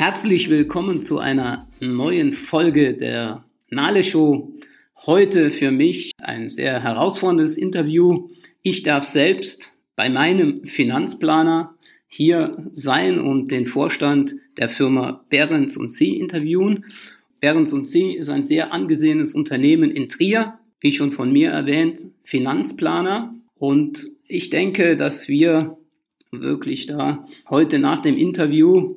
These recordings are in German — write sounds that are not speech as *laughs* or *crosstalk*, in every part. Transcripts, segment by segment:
Herzlich willkommen zu einer neuen Folge der Nale Show. Heute für mich ein sehr herausforderndes Interview. Ich darf selbst bei meinem Finanzplaner hier sein und den Vorstand der Firma Behrens und Sie interviewen. Behrens und Sie ist ein sehr angesehenes Unternehmen in Trier, wie schon von mir erwähnt, Finanzplaner. Und ich denke, dass wir wirklich da heute nach dem Interview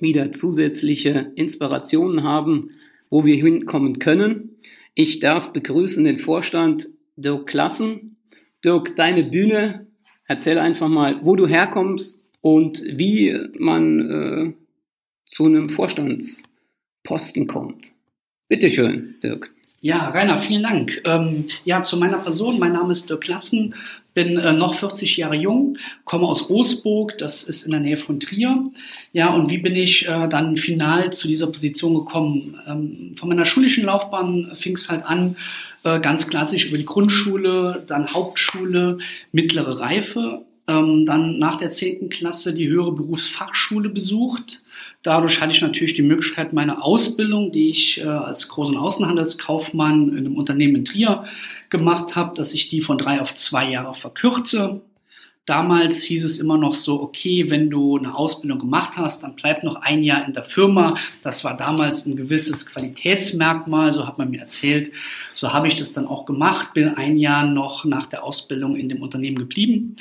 wieder zusätzliche Inspirationen haben, wo wir hinkommen können. Ich darf begrüßen den Vorstand Dirk Klassen. Dirk, deine Bühne. Erzähl einfach mal, wo du herkommst und wie man äh, zu einem Vorstandsposten kommt. Bitte schön, Dirk. Ja, Rainer, vielen Dank. Ähm, ja, zu meiner Person. Mein Name ist Dirk Klassen, bin äh, noch 40 Jahre jung, komme aus Roßburg, das ist in der Nähe von Trier. Ja, und wie bin ich äh, dann final zu dieser Position gekommen? Ähm, von meiner schulischen Laufbahn fing es halt an, äh, ganz klassisch über die Grundschule, dann Hauptschule, mittlere Reife ähm, dann nach der 10. Klasse die höhere Berufsfachschule besucht. Dadurch hatte ich natürlich die Möglichkeit, meine Ausbildung, die ich äh, als Groß- und Außenhandelskaufmann in einem Unternehmen in Trier gemacht habe, dass ich die von drei auf zwei Jahre verkürze. Damals hieß es immer noch so, okay, wenn du eine Ausbildung gemacht hast, dann bleib noch ein Jahr in der Firma. Das war damals ein gewisses Qualitätsmerkmal, so hat man mir erzählt. So habe ich das dann auch gemacht, bin ein Jahr noch nach der Ausbildung in dem Unternehmen geblieben.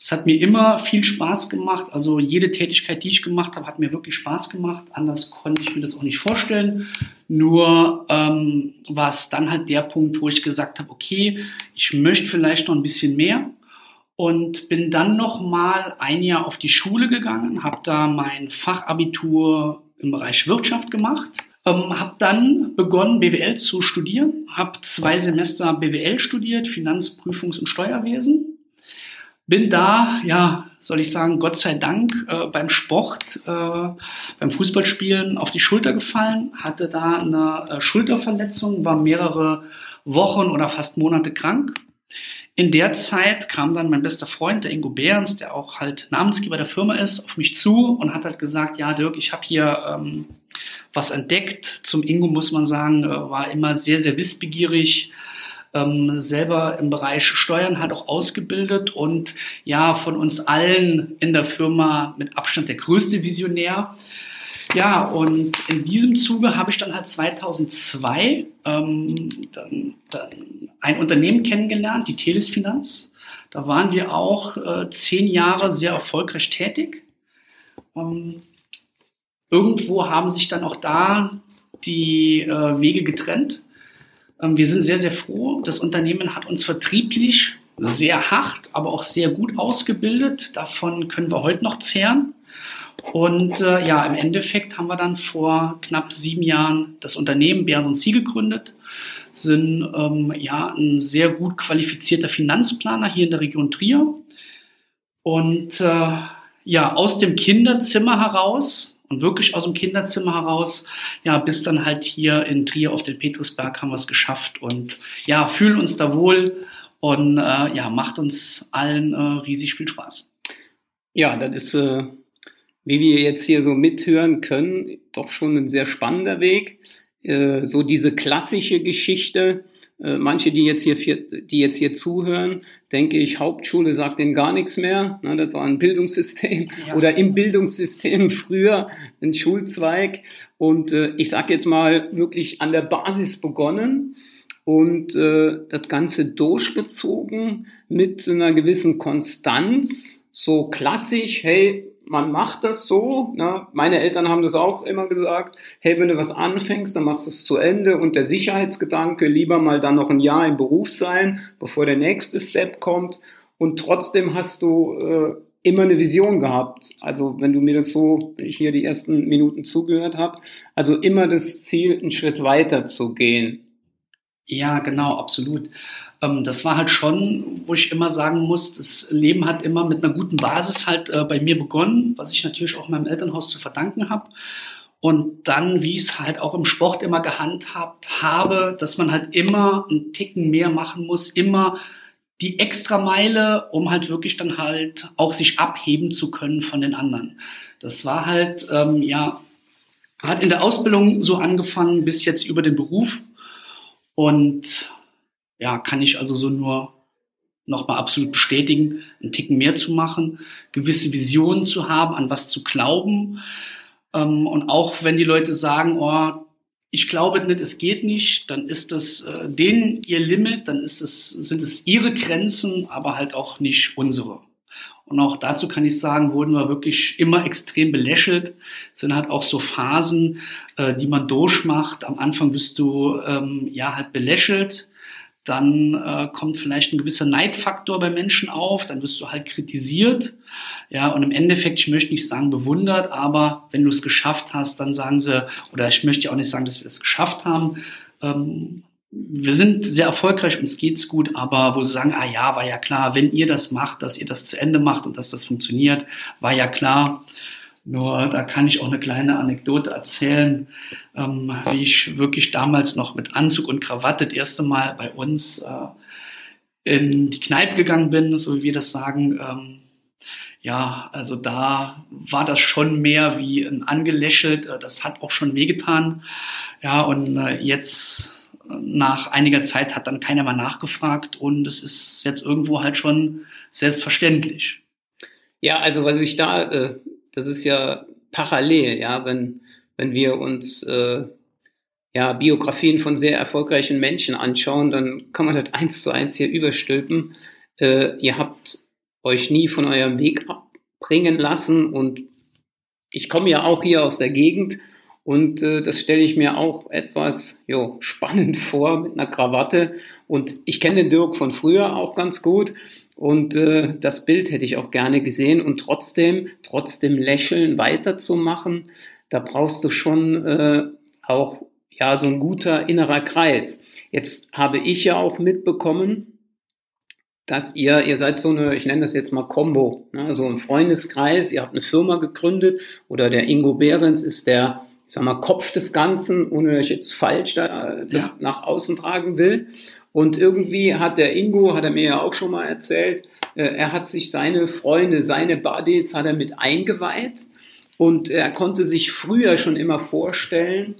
Es hat mir immer viel Spaß gemacht. Also jede Tätigkeit, die ich gemacht habe, hat mir wirklich Spaß gemacht. Anders konnte ich mir das auch nicht vorstellen. Nur ähm, war es dann halt der Punkt, wo ich gesagt habe, okay, ich möchte vielleicht noch ein bisschen mehr und bin dann noch mal ein Jahr auf die Schule gegangen, habe da mein Fachabitur im Bereich Wirtschaft gemacht. Ähm, habe dann begonnen, BWL zu studieren, habe zwei Semester BWL studiert, Finanzprüfungs- und Steuerwesen bin da, ja, soll ich sagen, Gott sei Dank äh, beim Sport, äh, beim Fußballspielen auf die Schulter gefallen, hatte da eine äh, Schulterverletzung, war mehrere Wochen oder fast Monate krank. In der Zeit kam dann mein bester Freund, der Ingo Behrens, der auch halt Namensgeber der Firma ist, auf mich zu und hat halt gesagt, ja Dirk, ich habe hier ähm, was entdeckt. Zum Ingo muss man sagen, äh, war immer sehr, sehr wissbegierig, ähm, selber im Bereich Steuern hat auch ausgebildet und ja, von uns allen in der Firma mit Abstand der größte Visionär. Ja, und in diesem Zuge habe ich dann halt 2002 ähm, dann, dann ein Unternehmen kennengelernt, die Teles Finanz. Da waren wir auch äh, zehn Jahre sehr erfolgreich tätig. Ähm, irgendwo haben sich dann auch da die äh, Wege getrennt. Ähm, wir sind sehr, sehr froh. Das Unternehmen hat uns vertrieblich sehr hart, aber auch sehr gut ausgebildet. Davon können wir heute noch zehren. Und äh, ja, im Endeffekt haben wir dann vor knapp sieben Jahren das Unternehmen Bären und Sie gegründet, sind ähm, ja ein sehr gut qualifizierter Finanzplaner hier in der Region Trier. Und äh, ja, aus dem Kinderzimmer heraus und wirklich aus dem Kinderzimmer heraus, ja, bis dann halt hier in Trier auf den Petrusberg haben wir es geschafft und ja, fühlen uns da wohl und äh, ja, macht uns allen äh, riesig viel Spaß. Ja, das ist, äh, wie wir jetzt hier so mithören können, doch schon ein sehr spannender Weg. Äh, so diese klassische Geschichte, manche, die jetzt hier, die jetzt hier zuhören, denke ich, Hauptschule sagt denen gar nichts mehr. Ne, das war ein Bildungssystem *laughs* ja. oder im Bildungssystem *laughs* früher ein Schulzweig. Und äh, ich sage jetzt mal wirklich an der Basis begonnen und äh, das Ganze durchgezogen mit einer gewissen Konstanz. So klassisch, hey, man macht das so. Ne? Meine Eltern haben das auch immer gesagt. Hey, wenn du was anfängst, dann machst du es zu Ende. Und der Sicherheitsgedanke, lieber mal dann noch ein Jahr im Beruf sein, bevor der nächste Step kommt. Und trotzdem hast du äh, immer eine Vision gehabt. Also wenn du mir das so, wenn ich hier die ersten Minuten zugehört habe, also immer das Ziel, einen Schritt weiter zu gehen. Ja, genau, absolut. Ähm, das war halt schon, wo ich immer sagen muss, das Leben hat immer mit einer guten Basis halt äh, bei mir begonnen, was ich natürlich auch meinem Elternhaus zu verdanken habe. Und dann, wie ich es halt auch im Sport immer gehandhabt habe, dass man halt immer einen Ticken mehr machen muss, immer die extra Meile, um halt wirklich dann halt auch sich abheben zu können von den anderen. Das war halt, ähm, ja, hat in der Ausbildung so angefangen bis jetzt über den Beruf. Und ja, kann ich also so nur nochmal absolut bestätigen, einen Ticken mehr zu machen, gewisse Visionen zu haben, an was zu glauben. Ähm, und auch wenn die Leute sagen, oh, ich glaube nicht, es geht nicht, dann ist das äh, denen ihr Limit, dann ist es, sind es ihre Grenzen, aber halt auch nicht unsere. Und auch dazu kann ich sagen, wurden wir wirklich immer extrem belächelt. Es sind halt auch so Phasen, äh, die man durchmacht. Am Anfang wirst du ähm, ja halt belächelt dann äh, kommt vielleicht ein gewisser Neidfaktor bei Menschen auf, dann wirst du halt kritisiert. Ja, und im Endeffekt, ich möchte nicht sagen bewundert, aber wenn du es geschafft hast, dann sagen sie, oder ich möchte auch nicht sagen, dass wir es geschafft haben. Ähm, wir sind sehr erfolgreich, uns geht's gut, aber wo sie sagen, ah ja, war ja klar, wenn ihr das macht, dass ihr das zu Ende macht und dass das funktioniert, war ja klar. Nur da kann ich auch eine kleine Anekdote erzählen, ähm, wie ich wirklich damals noch mit Anzug und Krawatte das erste Mal bei uns äh, in die Kneipe gegangen bin, so wie wir das sagen. Ähm, ja, also da war das schon mehr wie ein angelächelt. Äh, das hat auch schon wehgetan. Ja, und äh, jetzt nach einiger Zeit hat dann keiner mehr nachgefragt und es ist jetzt irgendwo halt schon selbstverständlich. Ja, also was ich da äh, das ist ja parallel, ja, wenn, wenn wir uns äh, ja, Biografien von sehr erfolgreichen Menschen anschauen, dann kann man das eins zu eins hier überstülpen. Äh, ihr habt euch nie von eurem Weg abbringen lassen und ich komme ja auch hier aus der Gegend und äh, das stelle ich mir auch etwas jo, spannend *laughs* vor mit einer Krawatte. Und ich kenne den Dirk von früher auch ganz gut. Und äh, das Bild hätte ich auch gerne gesehen und trotzdem, trotzdem lächeln weiterzumachen, da brauchst du schon äh, auch ja so ein guter innerer Kreis. Jetzt habe ich ja auch mitbekommen, dass ihr, ihr seid so eine, ich nenne das jetzt mal Combo, ne, so ein Freundeskreis, ihr habt eine Firma gegründet oder der Ingo Behrens ist der, ich sag mal, Kopf des Ganzen, ohne dass ich jetzt falsch da, das ja. nach außen tragen will. Und irgendwie hat der Ingo, hat er mir ja auch schon mal erzählt, äh, er hat sich seine Freunde, seine Buddies hat er mit eingeweiht und er konnte sich früher schon immer vorstellen,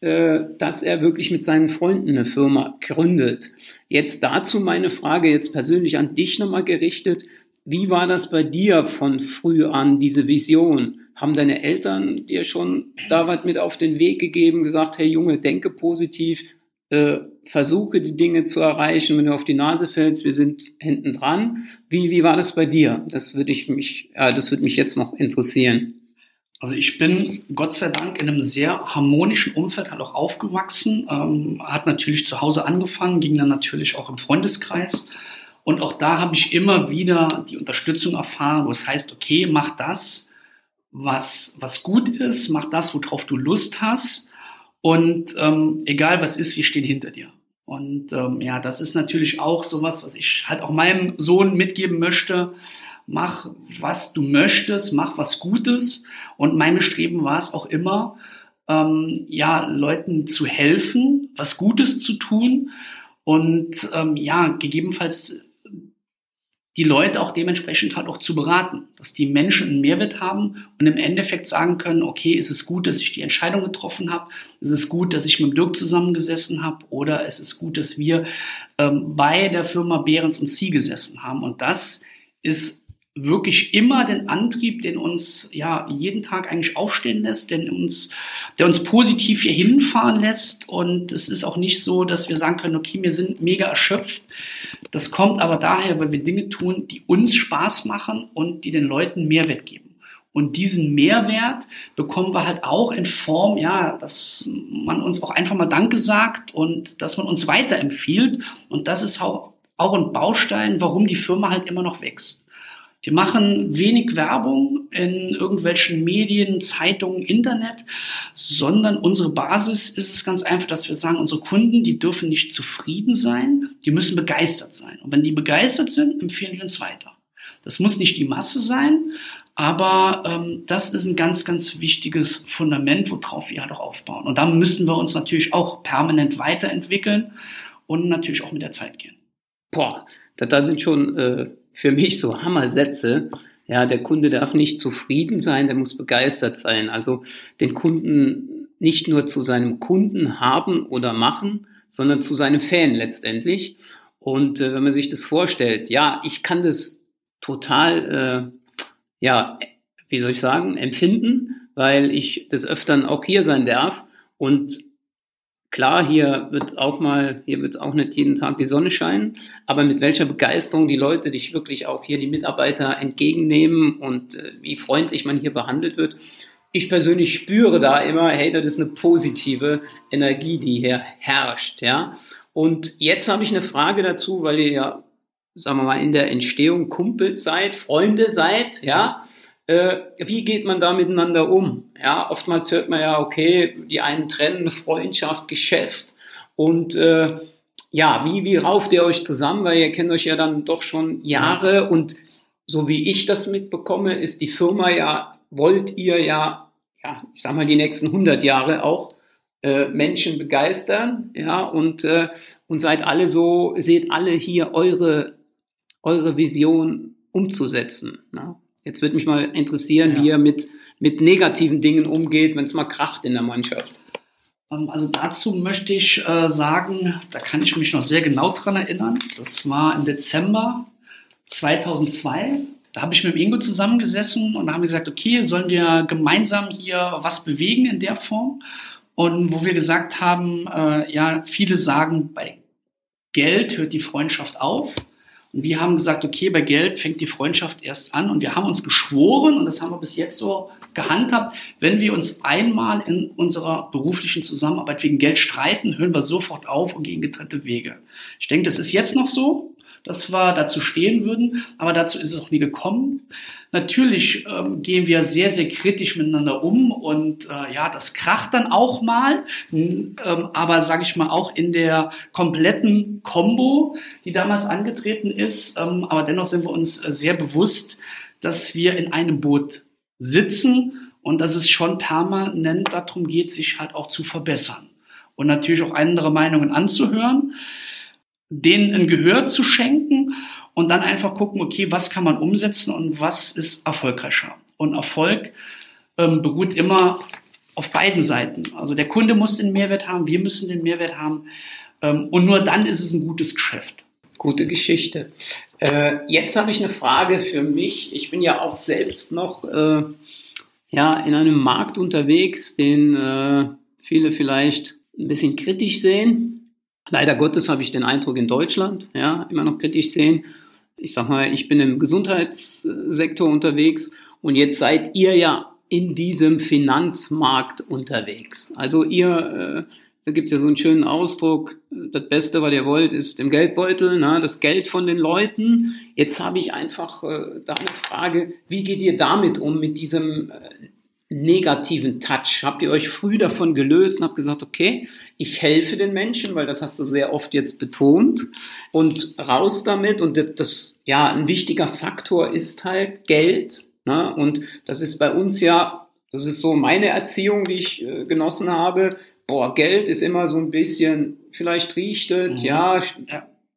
äh, dass er wirklich mit seinen Freunden eine Firma gründet. Jetzt dazu meine Frage jetzt persönlich an dich nochmal gerichtet. Wie war das bei dir von früh an, diese Vision? Haben deine Eltern dir schon da was mit auf den Weg gegeben, gesagt, hey Junge, denke positiv, äh, versuche die Dinge zu erreichen, wenn du auf die Nase fällst, wir sind hinten dran. Wie, wie war das bei dir? Das würde ich mich, äh, das würde mich jetzt noch interessieren. Also ich bin Gott sei Dank in einem sehr harmonischen Umfeld halt auch aufgewachsen, ähm, hat natürlich zu Hause angefangen, ging dann natürlich auch im Freundeskreis. Und auch da habe ich immer wieder die Unterstützung erfahren, wo es heißt, okay, mach das, was, was gut ist, mach das, worauf du Lust hast. Und ähm, egal was ist, wir stehen hinter dir. Und ähm, ja, das ist natürlich auch sowas, was ich halt auch meinem Sohn mitgeben möchte. Mach, was du möchtest, mach was Gutes. Und mein Bestreben war es auch immer, ähm, ja, Leuten zu helfen, was Gutes zu tun und ähm, ja, gegebenenfalls die Leute auch dementsprechend halt auch zu beraten, dass die Menschen einen Mehrwert haben und im Endeffekt sagen können, okay, ist es gut, dass ich die Entscheidung getroffen habe, ist es gut, dass ich mit Dirk zusammengesessen habe oder ist es gut, dass wir ähm, bei der Firma Behrens und Sie gesessen haben. Und das ist wirklich immer den Antrieb, den uns ja jeden Tag eigentlich aufstehen lässt, den uns, der uns positiv hier hinfahren lässt. Und es ist auch nicht so, dass wir sagen können, okay, wir sind mega erschöpft. Das kommt aber daher, weil wir Dinge tun, die uns Spaß machen und die den Leuten Mehrwert geben. Und diesen Mehrwert bekommen wir halt auch in Form, ja, dass man uns auch einfach mal Danke sagt und dass man uns weiterempfiehlt. Und das ist auch, auch ein Baustein, warum die Firma halt immer noch wächst. Wir machen wenig Werbung in irgendwelchen Medien, Zeitungen, Internet, sondern unsere Basis ist es ganz einfach, dass wir sagen, unsere Kunden, die dürfen nicht zufrieden sein, die müssen begeistert sein. Und wenn die begeistert sind, empfehlen die uns weiter. Das muss nicht die Masse sein, aber ähm, das ist ein ganz, ganz wichtiges Fundament, worauf wir halt auch aufbauen. Und da müssen wir uns natürlich auch permanent weiterentwickeln und natürlich auch mit der Zeit gehen. Boah, da, sind schon äh, für mich so Hammersätze. Ja, der Kunde darf nicht zufrieden sein, der muss begeistert sein. Also den Kunden nicht nur zu seinem Kunden haben oder machen, sondern zu seinem Fan letztendlich. Und äh, wenn man sich das vorstellt, ja, ich kann das total, äh, ja, wie soll ich sagen, empfinden, weil ich des Öfteren auch hier sein darf. Und klar, hier wird auch mal, hier wird auch nicht jeden Tag die Sonne scheinen, aber mit welcher Begeisterung die Leute dich wirklich auch hier die Mitarbeiter entgegennehmen und äh, wie freundlich man hier behandelt wird. Ich persönlich spüre da immer, hey, das ist eine positive Energie, die hier herrscht, ja. Und jetzt habe ich eine Frage dazu, weil ihr ja, sagen wir mal, in der Entstehung Kumpels seid, Freunde seid, ja. Äh, wie geht man da miteinander um? Ja, oftmals hört man ja, okay, die einen trennen Freundschaft, Geschäft und äh, ja, wie, wie rauft ihr euch zusammen? Weil ihr kennt euch ja dann doch schon Jahre und so wie ich das mitbekomme, ist die Firma ja, wollt ihr ja, ja, ich sag mal, die nächsten 100 Jahre auch äh, Menschen begeistern, ja, und, äh, und seid alle so, seht alle hier eure, eure Vision umzusetzen. Ne? Jetzt würde mich mal interessieren, ja. wie ihr mit, mit negativen Dingen umgeht, wenn es mal kracht in der Mannschaft. Ähm, also dazu möchte ich äh, sagen, da kann ich mich noch sehr genau dran erinnern. Das war im Dezember 2002. Da habe ich mit Ingo zusammengesessen und da haben wir gesagt, okay, sollen wir gemeinsam hier was bewegen in der Form? Und wo wir gesagt haben, äh, ja, viele sagen, bei Geld hört die Freundschaft auf. Und wir haben gesagt, okay, bei Geld fängt die Freundschaft erst an und wir haben uns geschworen, und das haben wir bis jetzt so gehandhabt, wenn wir uns einmal in unserer beruflichen Zusammenarbeit wegen Geld streiten, hören wir sofort auf und gehen getrennte Wege. Ich denke, das ist jetzt noch so dass wir dazu stehen würden, aber dazu ist es auch nie gekommen. Natürlich ähm, gehen wir sehr, sehr kritisch miteinander um und äh, ja, das kracht dann auch mal, ähm, aber sage ich mal auch in der kompletten Combo, die damals angetreten ist. Ähm, aber dennoch sind wir uns äh, sehr bewusst, dass wir in einem Boot sitzen und dass es schon permanent darum geht, sich halt auch zu verbessern und natürlich auch andere Meinungen anzuhören denen ein Gehör zu schenken und dann einfach gucken, okay, was kann man umsetzen und was ist erfolgreicher. Und Erfolg ähm, beruht immer auf beiden Seiten. Also der Kunde muss den Mehrwert haben, wir müssen den Mehrwert haben ähm, und nur dann ist es ein gutes Geschäft. Gute Geschichte. Äh, jetzt habe ich eine Frage für mich. Ich bin ja auch selbst noch äh, ja, in einem Markt unterwegs, den äh, viele vielleicht ein bisschen kritisch sehen. Leider Gottes habe ich den Eindruck in Deutschland, ja, immer noch kritisch sehen. Ich sag mal, ich bin im Gesundheitssektor unterwegs und jetzt seid ihr ja in diesem Finanzmarkt unterwegs. Also ihr, äh, da gibt es ja so einen schönen Ausdruck, das Beste, was ihr wollt, ist im Geldbeutel, na, das Geld von den Leuten. Jetzt habe ich einfach äh, da eine Frage, wie geht ihr damit um, mit diesem äh, negativen Touch? Habt ihr euch früh davon gelöst und habt gesagt, okay, ich helfe den Menschen, weil das hast du sehr oft jetzt betont und raus damit und das, ja, ein wichtiger Faktor ist halt Geld, ne? und das ist bei uns ja, das ist so meine Erziehung, die ich äh, genossen habe, boah, Geld ist immer so ein bisschen, vielleicht riecht es, mhm. ja,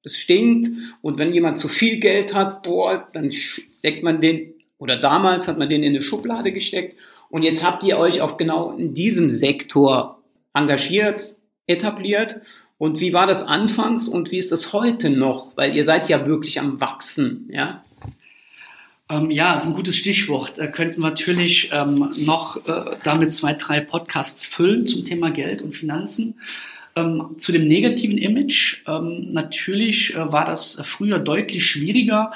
es stinkt und wenn jemand zu viel Geld hat, boah, dann steckt man den, oder damals hat man den in eine Schublade gesteckt und jetzt habt ihr euch auch genau in diesem Sektor engagiert, etabliert. Und wie war das anfangs und wie ist das heute noch? Weil ihr seid ja wirklich am Wachsen, ja? Ähm, ja, ist ein gutes Stichwort. Da könnten wir natürlich ähm, noch äh, damit zwei, drei Podcasts füllen zum Thema Geld und Finanzen. Ähm, zu dem negativen Image. Ähm, natürlich äh, war das früher deutlich schwieriger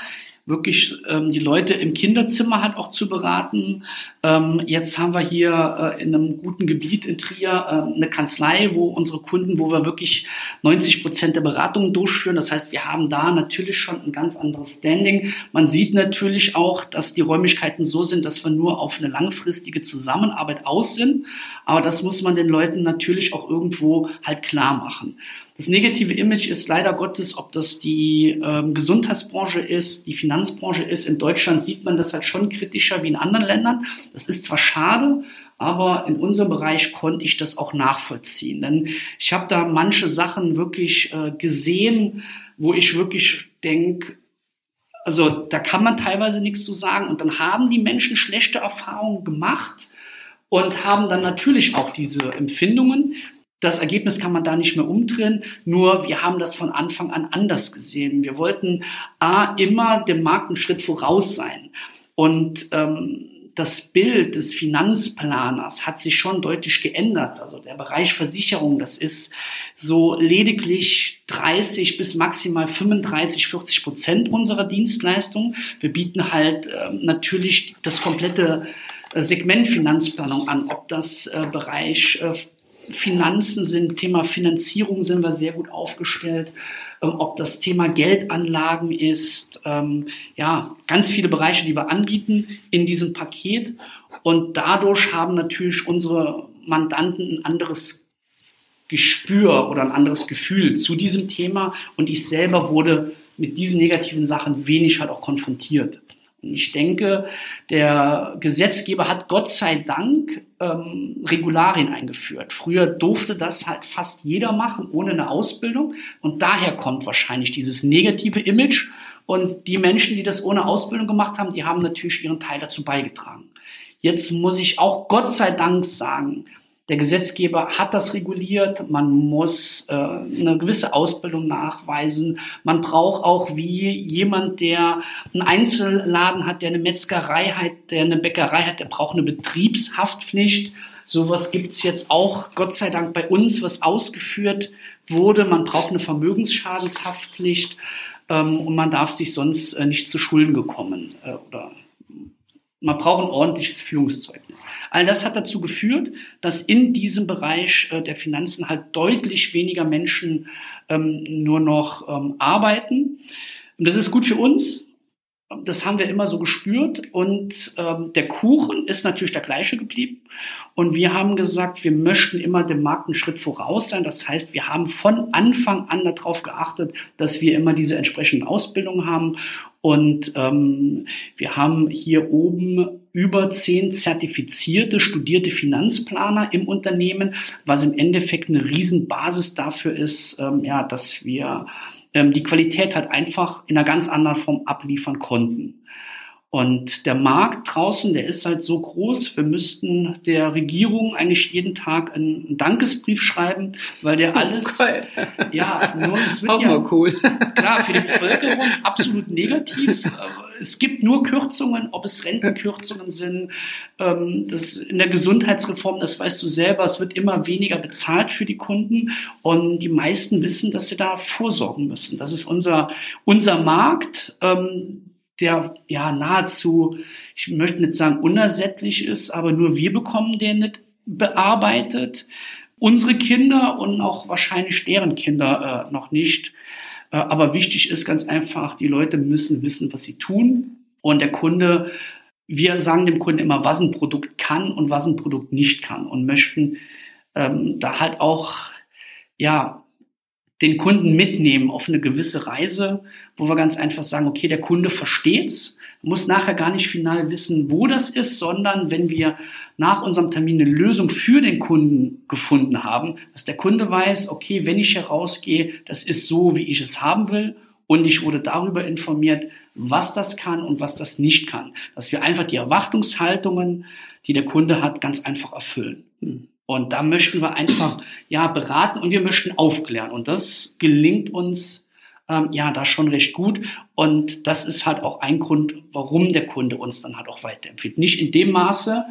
wirklich ähm, die Leute im Kinderzimmer hat auch zu beraten. Ähm, jetzt haben wir hier äh, in einem guten Gebiet in Trier äh, eine Kanzlei, wo unsere Kunden, wo wir wirklich 90 Prozent der Beratungen durchführen. Das heißt, wir haben da natürlich schon ein ganz anderes Standing. Man sieht natürlich auch, dass die Räumlichkeiten so sind, dass wir nur auf eine langfristige Zusammenarbeit aus sind. Aber das muss man den Leuten natürlich auch irgendwo halt klar machen. Das negative Image ist leider Gottes, ob das die ähm, Gesundheitsbranche ist, die Finanzbranche ist. In Deutschland sieht man das halt schon kritischer wie in anderen Ländern. Das ist zwar schade, aber in unserem Bereich konnte ich das auch nachvollziehen. Denn ich habe da manche Sachen wirklich äh, gesehen, wo ich wirklich denke, also da kann man teilweise nichts zu sagen. Und dann haben die Menschen schlechte Erfahrungen gemacht und haben dann natürlich auch diese Empfindungen. Das Ergebnis kann man da nicht mehr umdrehen, nur wir haben das von Anfang an anders gesehen. Wir wollten A, immer dem Markt einen Schritt voraus sein. Und ähm, das Bild des Finanzplaners hat sich schon deutlich geändert. Also der Bereich Versicherung, das ist so lediglich 30 bis maximal 35, 40 Prozent unserer Dienstleistung. Wir bieten halt äh, natürlich das komplette äh, Segment Finanzplanung an, ob das äh, Bereich äh, Finanzen sind, Thema Finanzierung sind wir sehr gut aufgestellt, ähm, ob das Thema Geldanlagen ist, ähm, ja, ganz viele Bereiche, die wir anbieten in diesem Paket. Und dadurch haben natürlich unsere Mandanten ein anderes Gespür oder ein anderes Gefühl zu diesem Thema. Und ich selber wurde mit diesen negativen Sachen wenig halt auch konfrontiert. Ich denke, der Gesetzgeber hat Gott sei Dank ähm, Regularien eingeführt. Früher durfte das halt fast jeder machen, ohne eine Ausbildung. Und daher kommt wahrscheinlich dieses negative Image. Und die Menschen, die das ohne Ausbildung gemacht haben, die haben natürlich ihren Teil dazu beigetragen. Jetzt muss ich auch Gott sei Dank sagen, der Gesetzgeber hat das reguliert. Man muss äh, eine gewisse Ausbildung nachweisen. Man braucht auch wie jemand, der einen Einzelladen hat, der eine Metzgerei hat, der eine Bäckerei hat, der braucht eine Betriebshaftpflicht. Sowas gibt's jetzt auch, Gott sei Dank, bei uns, was ausgeführt wurde. Man braucht eine Vermögensschadenshaftpflicht ähm, und man darf sich sonst äh, nicht zu Schulden gekommen äh, oder man braucht ein ordentliches Führungszeugnis. All das hat dazu geführt, dass in diesem Bereich äh, der Finanzen halt deutlich weniger Menschen ähm, nur noch ähm, arbeiten. Und das ist gut für uns. Das haben wir immer so gespürt. Und ähm, der Kuchen ist natürlich der gleiche geblieben. Und wir haben gesagt, wir möchten immer dem Markt einen Schritt voraus sein. Das heißt, wir haben von Anfang an darauf geachtet, dass wir immer diese entsprechenden Ausbildungen haben und ähm, wir haben hier oben über zehn zertifizierte, studierte Finanzplaner im Unternehmen, was im Endeffekt eine Riesenbasis dafür ist, ähm, ja, dass wir ähm, die Qualität halt einfach in einer ganz anderen Form abliefern konnten. Und der Markt draußen, der ist halt so groß, wir müssten der Regierung eigentlich jeden Tag einen Dankesbrief schreiben, weil der alles, oh, *laughs* ja, nur es wird Auch ja, mal cool. *laughs* klar, für die Bevölkerung absolut negativ. Es gibt nur Kürzungen, ob es Rentenkürzungen sind, ähm, das in der Gesundheitsreform, das weißt du selber, es wird immer weniger bezahlt für die Kunden und die meisten wissen, dass sie da vorsorgen müssen. Das ist unser, unser Markt. Der ja nahezu, ich möchte nicht sagen unersättlich ist, aber nur wir bekommen den nicht bearbeitet. Unsere Kinder und auch wahrscheinlich deren Kinder äh, noch nicht. Äh, aber wichtig ist ganz einfach, die Leute müssen wissen, was sie tun. Und der Kunde, wir sagen dem Kunden immer, was ein Produkt kann und was ein Produkt nicht kann und möchten ähm, da halt auch ja den Kunden mitnehmen auf eine gewisse Reise, wo wir ganz einfach sagen, okay, der Kunde versteht's, muss nachher gar nicht final wissen, wo das ist, sondern wenn wir nach unserem Termin eine Lösung für den Kunden gefunden haben, dass der Kunde weiß, okay, wenn ich herausgehe, das ist so, wie ich es haben will und ich wurde darüber informiert, was das kann und was das nicht kann. Dass wir einfach die Erwartungshaltungen, die der Kunde hat, ganz einfach erfüllen. Hm. Und da möchten wir einfach ja beraten und wir möchten aufklären. Und das gelingt uns ähm, ja da schon recht gut. Und das ist halt auch ein Grund, warum der Kunde uns dann halt auch weiterempfiehlt. Nicht in dem Maße,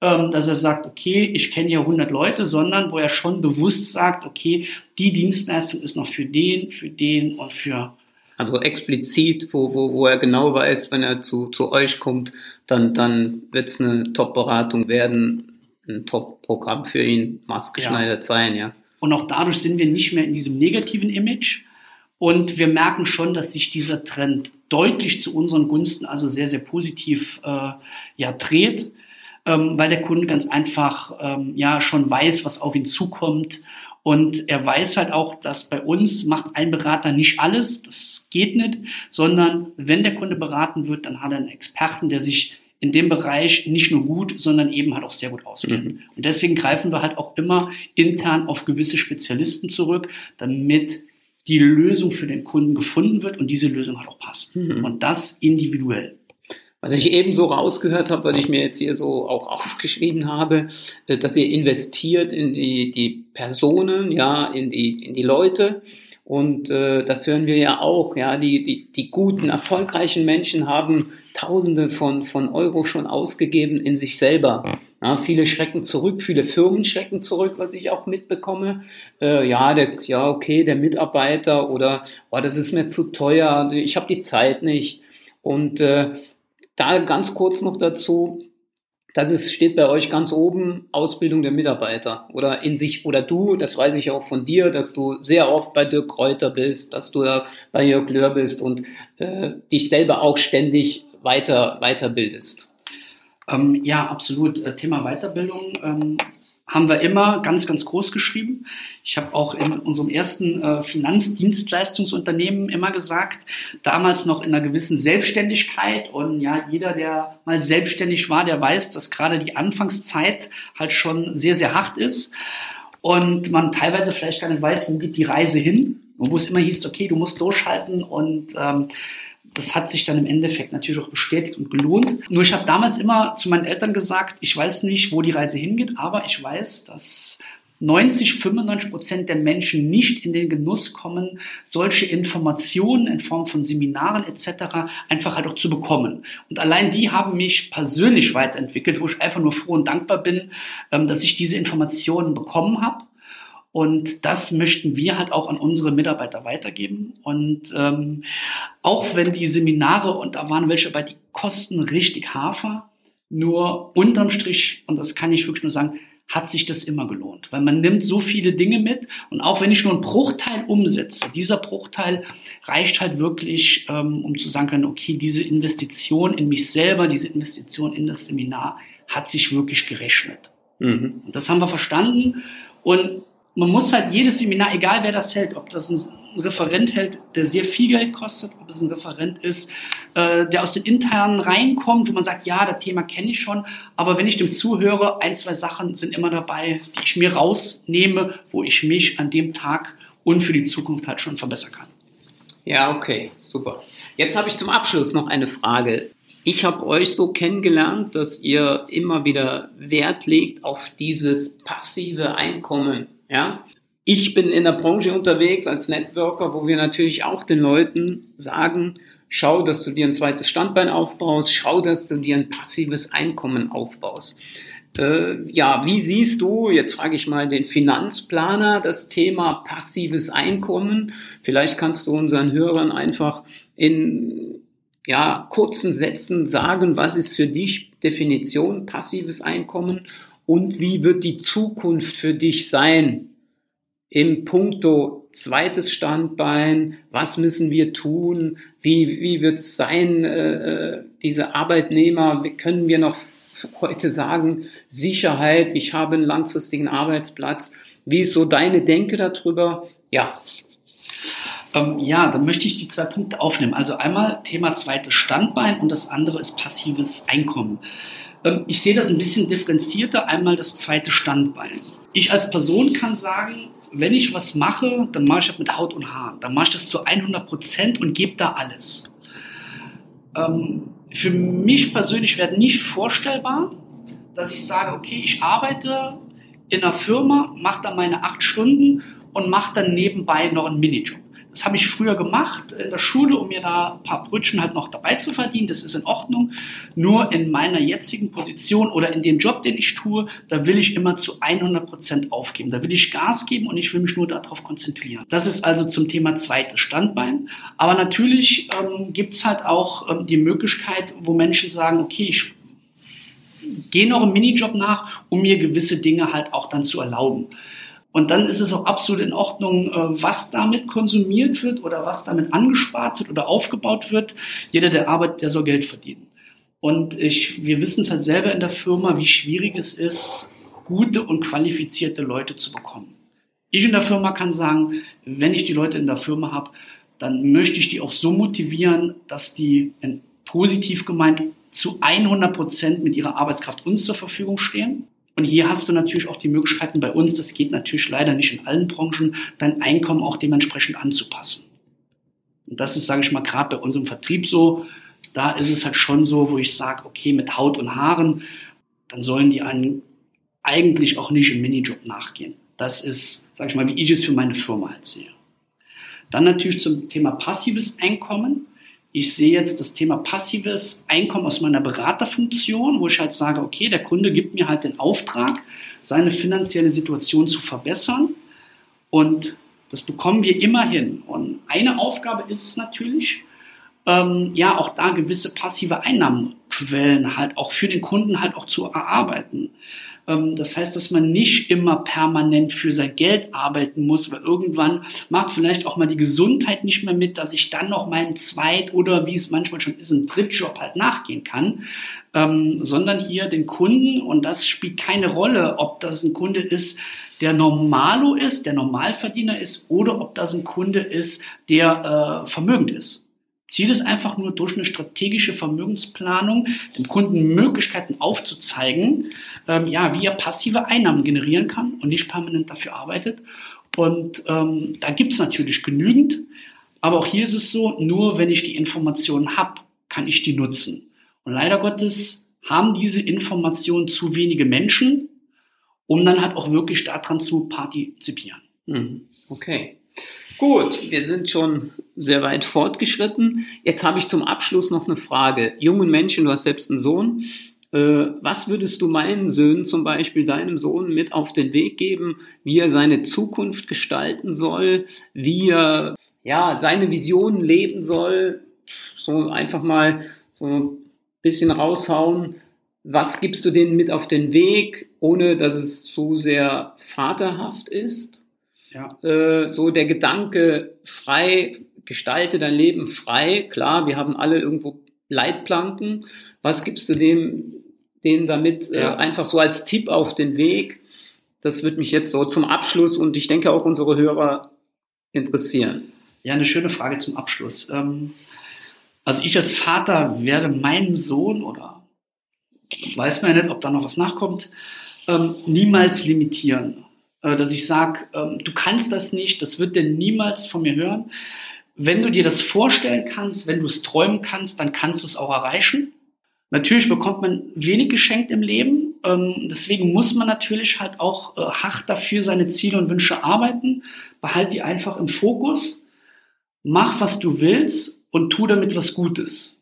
ähm, dass er sagt, okay, ich kenne hier 100 Leute, sondern wo er schon bewusst sagt, okay, die Dienstleistung ist noch für den, für den und für also explizit, wo, wo, wo er genau weiß, wenn er zu, zu euch kommt, dann, dann wird es eine Top-Beratung werden, ein Top-Programm für ihn maßgeschneidert ja. sein, ja. Und auch dadurch sind wir nicht mehr in diesem negativen Image. Und wir merken schon, dass sich dieser Trend deutlich zu unseren Gunsten, also sehr, sehr positiv äh, ja, dreht, ähm, weil der Kunde ganz einfach ähm, ja schon weiß, was auf ihn zukommt Und er weiß halt auch, dass bei uns macht ein Berater nicht alles, das geht nicht, sondern wenn der Kunde beraten wird, dann hat er einen Experten, der sich in dem Bereich nicht nur gut, sondern eben halt auch sehr gut auskennt. Mhm. Und deswegen greifen wir halt auch immer intern auf gewisse Spezialisten zurück, damit die Lösung für den Kunden gefunden wird und diese Lösung halt auch passt. Mhm. Und das individuell. Was ich eben so rausgehört habe, weil ich mir jetzt hier so auch aufgeschrieben habe, äh, dass ihr investiert in die, die Personen, ja, in die, in die Leute. Und äh, das hören wir ja auch, ja, die, die, die guten, erfolgreichen Menschen haben Tausende von, von Euro schon ausgegeben in sich selber. Ja, viele schrecken zurück, viele Firmen schrecken zurück, was ich auch mitbekomme. Äh, ja, der, ja, okay, der Mitarbeiter oder oh, das ist mir zu teuer, ich habe die Zeit nicht. Und äh, da ganz kurz noch dazu, das ist, steht bei euch ganz oben, Ausbildung der Mitarbeiter oder in sich, oder du, das weiß ich auch von dir, dass du sehr oft bei Dirk Kräuter bist, dass du da bei Jörg Löhr bist und äh, dich selber auch ständig weiter, weiterbildest. Ähm, ja, absolut. Äh, Thema Weiterbildung. Ähm haben wir immer ganz, ganz groß geschrieben. Ich habe auch in unserem ersten äh, Finanzdienstleistungsunternehmen immer gesagt, damals noch in einer gewissen Selbstständigkeit. Und ja, jeder, der mal selbstständig war, der weiß, dass gerade die Anfangszeit halt schon sehr, sehr hart ist. Und man teilweise vielleicht gar nicht weiß, wo geht die Reise hin. Und wo es immer hieß, okay, du musst durchhalten. Und ähm, das hat sich dann im Endeffekt natürlich auch bestätigt und gelohnt. Nur ich habe damals immer zu meinen Eltern gesagt, ich weiß nicht, wo die Reise hingeht, aber ich weiß, dass 90, 95 Prozent der Menschen nicht in den Genuss kommen, solche Informationen in Form von Seminaren etc. einfach halt auch zu bekommen. Und allein die haben mich persönlich weiterentwickelt, wo ich einfach nur froh und dankbar bin, ähm, dass ich diese Informationen bekommen habe und das möchten wir halt auch an unsere Mitarbeiter weitergeben. Und ähm, auch wenn die Seminare, und da waren welche bei, die kosten richtig Hafer, nur unterm Strich, und das kann ich wirklich nur sagen, hat sich das immer gelohnt, weil man nimmt so viele Dinge mit und auch wenn ich nur einen Bruchteil umsetze, dieser Bruchteil reicht halt wirklich, ähm, um zu sagen können, okay, diese Investition in mich selber, diese Investition in das Seminar hat sich wirklich gerechnet. Mhm. Und das haben wir verstanden und man muss halt jedes Seminar, egal wer das hält, ob das ein, Referent hält, der sehr viel Geld kostet, ob es ein Referent ist, äh, der aus den internen reinkommt, wo man sagt, ja, das Thema kenne ich schon, aber wenn ich dem zuhöre, ein, zwei Sachen sind immer dabei, die ich mir rausnehme, wo ich mich an dem Tag und für die Zukunft halt schon verbessern kann. Ja, okay, super. Jetzt habe ich zum Abschluss noch eine Frage. Ich habe euch so kennengelernt, dass ihr immer wieder Wert legt auf dieses passive Einkommen. Ja? Ich bin in der Branche unterwegs als Networker, wo wir natürlich auch den Leuten sagen, schau, dass du dir ein zweites Standbein aufbaust, schau, dass du dir ein passives Einkommen aufbaust. Äh, ja, wie siehst du, jetzt frage ich mal den Finanzplaner, das Thema passives Einkommen? Vielleicht kannst du unseren Hörern einfach in ja, kurzen Sätzen sagen, was ist für dich Definition passives Einkommen und wie wird die Zukunft für dich sein im Punkto zweites Standbein, was müssen wir tun, wie, wie wird es sein, äh, diese Arbeitnehmer, wie können wir noch heute sagen, Sicherheit, ich habe einen langfristigen Arbeitsplatz, wie ist so deine Denke darüber? Ja. Ähm, ja, dann möchte ich die zwei Punkte aufnehmen. Also einmal Thema zweites Standbein und das andere ist passives Einkommen. Ähm, ich sehe das ein bisschen differenzierter. Einmal das zweite Standbein. Ich als Person kann sagen, wenn ich was mache, dann mache ich das mit Haut und Haaren. Dann mache ich das zu 100 Prozent und gebe da alles. Ähm, für mich persönlich wäre nicht vorstellbar, dass ich sage, okay, ich arbeite in einer Firma, mache da meine acht Stunden und mache dann nebenbei noch einen Minijob. Das habe ich früher gemacht in der Schule, um mir da ein paar Brötchen halt noch dabei zu verdienen. Das ist in Ordnung. Nur in meiner jetzigen Position oder in dem Job, den ich tue, da will ich immer zu 100 Prozent aufgeben. Da will ich Gas geben und ich will mich nur darauf konzentrieren. Das ist also zum Thema zweites Standbein. Aber natürlich ähm, gibt es halt auch ähm, die Möglichkeit, wo Menschen sagen, okay, ich gehe noch im Minijob nach, um mir gewisse Dinge halt auch dann zu erlauben. Und dann ist es auch absolut in Ordnung, äh, was damit konsumiert wird oder was damit angespart wird oder aufgebaut wird. Jeder, der arbeitet, der soll Geld verdienen. Und ich, wir wissen es halt selber in der Firma, wie schwierig es ist, gute und qualifizierte Leute zu bekommen. Ich in der Firma kann sagen, wenn ich die Leute in der Firma habe, dann möchte ich die auch so motivieren, dass die positiv gemeint zu 100 Prozent mit ihrer Arbeitskraft uns zur Verfügung stehen. Und hier hast du natürlich auch die Möglichkeiten bei uns, das geht natürlich leider nicht in allen Branchen, dein Einkommen auch dementsprechend anzupassen. Und das ist, sage ich mal, gerade bei unserem Vertrieb so. Da ist es halt schon so, wo ich sage, okay, mit Haut und Haaren, dann sollen die einen eigentlich auch nicht im Minijob nachgehen. Das ist, sage ich mal, wie ich es für meine Firma halt sehe. Dann natürlich zum Thema passives Einkommen. Ich sehe jetzt das Thema passives Einkommen aus meiner Beraterfunktion, wo ich halt sage, okay, der Kunde gibt mir halt den Auftrag, seine finanzielle Situation zu verbessern. Und das bekommen wir immer hin. Und eine Aufgabe ist es natürlich, ähm, ja, auch da gewisse passive Einnahmenquellen halt auch für den Kunden halt auch zu erarbeiten. Ähm, das heißt, dass man nicht immer permanent für sein Geld arbeiten muss, weil irgendwann macht vielleicht auch mal die Gesundheit nicht mehr mit, dass ich dann noch meinem Zweit- oder wie es manchmal schon ist, ein Drittjob halt nachgehen kann, ähm, sondern hier den Kunden, und das spielt keine Rolle, ob das ein Kunde ist, der Normalo ist, der Normalverdiener ist, oder ob das ein Kunde ist, der äh, vermögend ist. Ziel ist einfach nur durch eine strategische Vermögensplanung dem Kunden Möglichkeiten aufzuzeigen, ähm, ja, wie er passive Einnahmen generieren kann und nicht permanent dafür arbeitet. Und ähm, da gibt es natürlich genügend, aber auch hier ist es so, nur wenn ich die Informationen habe, kann ich die nutzen. Und leider Gottes haben diese Informationen zu wenige Menschen, um dann halt auch wirklich daran zu partizipieren. Mhm. Okay. Gut, wir sind schon sehr weit fortgeschritten. Jetzt habe ich zum Abschluss noch eine Frage. Jungen Menschen, du hast selbst einen Sohn. Äh, was würdest du meinen Söhnen, zum Beispiel deinem Sohn, mit auf den Weg geben, wie er seine Zukunft gestalten soll, wie er ja, seine Visionen leben soll? So einfach mal so ein bisschen raushauen. Was gibst du denen mit auf den Weg, ohne dass es so sehr vaterhaft ist? Ja. Äh, so der Gedanke frei, gestalte dein Leben frei. Klar, wir haben alle irgendwo Leitplanken. Was gibst du dem, denen damit äh, ja. äh, einfach so als Tipp auf den Weg? Das wird mich jetzt so zum Abschluss und ich denke auch unsere Hörer interessieren. Ja, eine schöne Frage zum Abschluss. Ähm, also ich als Vater werde meinen Sohn oder weiß man ja nicht, ob da noch was nachkommt, ähm, niemals limitieren. Äh, dass ich sage, ähm, du kannst das nicht, das wird denn niemals von mir hören. Wenn du dir das vorstellen kannst, wenn du es träumen kannst, dann kannst du es auch erreichen. Natürlich bekommt man wenig geschenkt im Leben. Ähm, deswegen muss man natürlich halt auch äh, hart dafür seine Ziele und Wünsche arbeiten. Behalt die einfach im Fokus. Mach, was du willst und tu damit was Gutes.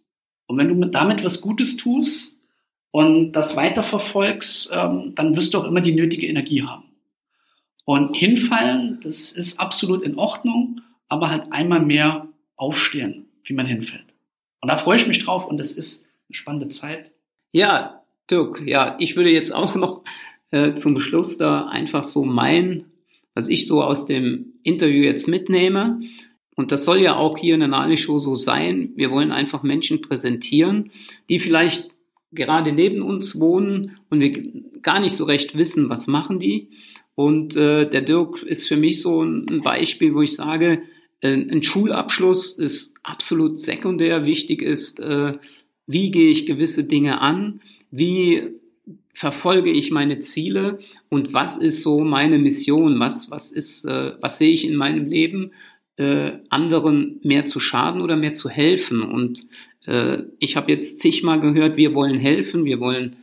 Und wenn du damit was Gutes tust und das weiterverfolgst, ähm, dann wirst du auch immer die nötige Energie haben. Und hinfallen, das ist absolut in Ordnung, aber halt einmal mehr aufstehen, wie man hinfällt. Und da freue ich mich drauf und das ist eine spannende Zeit. Ja, Dirk, ja, ich würde jetzt *laughs* auch noch äh, zum Schluss da einfach so mein, was ich so aus dem Interview jetzt mitnehme. Und das soll ja auch hier in der Nali-Show so sein. Wir wollen einfach Menschen präsentieren, die vielleicht gerade neben uns wohnen und wir gar nicht so recht wissen, was machen die. Und äh, der Dirk ist für mich so ein Beispiel, wo ich sage, äh, ein Schulabschluss ist absolut sekundär. Wichtig ist, äh, wie gehe ich gewisse Dinge an, wie verfolge ich meine Ziele und was ist so meine Mission, was, was ist, äh, was sehe ich in meinem Leben, äh, anderen mehr zu schaden oder mehr zu helfen. Und äh, ich habe jetzt zigmal gehört, wir wollen helfen, wir wollen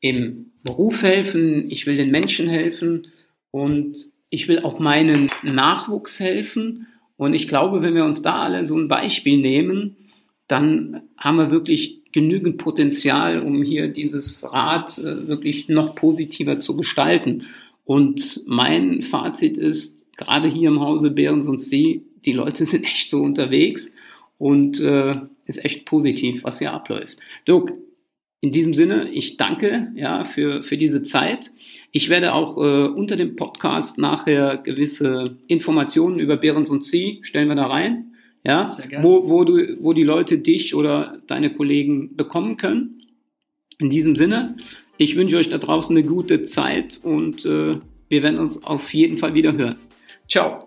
im Beruf helfen, ich will den Menschen helfen. Und ich will auch meinen Nachwuchs helfen. Und ich glaube, wenn wir uns da alle so ein Beispiel nehmen, dann haben wir wirklich genügend Potenzial, um hier dieses Rad äh, wirklich noch positiver zu gestalten. Und mein Fazit ist, gerade hier im Hause Behrens und See, die Leute *laughs* sind echt so unterwegs und äh, ist echt positiv, was hier abläuft. Dirk, in diesem Sinne, ich danke ja für, für diese Zeit. Ich werde auch äh, unter dem Podcast nachher gewisse Informationen über Behrens und Sie stellen wir da rein. Ja, wo, wo, du, wo die Leute dich oder deine Kollegen bekommen können. In diesem Sinne, ich wünsche euch da draußen eine gute Zeit und äh, wir werden uns auf jeden Fall wieder hören. Ciao.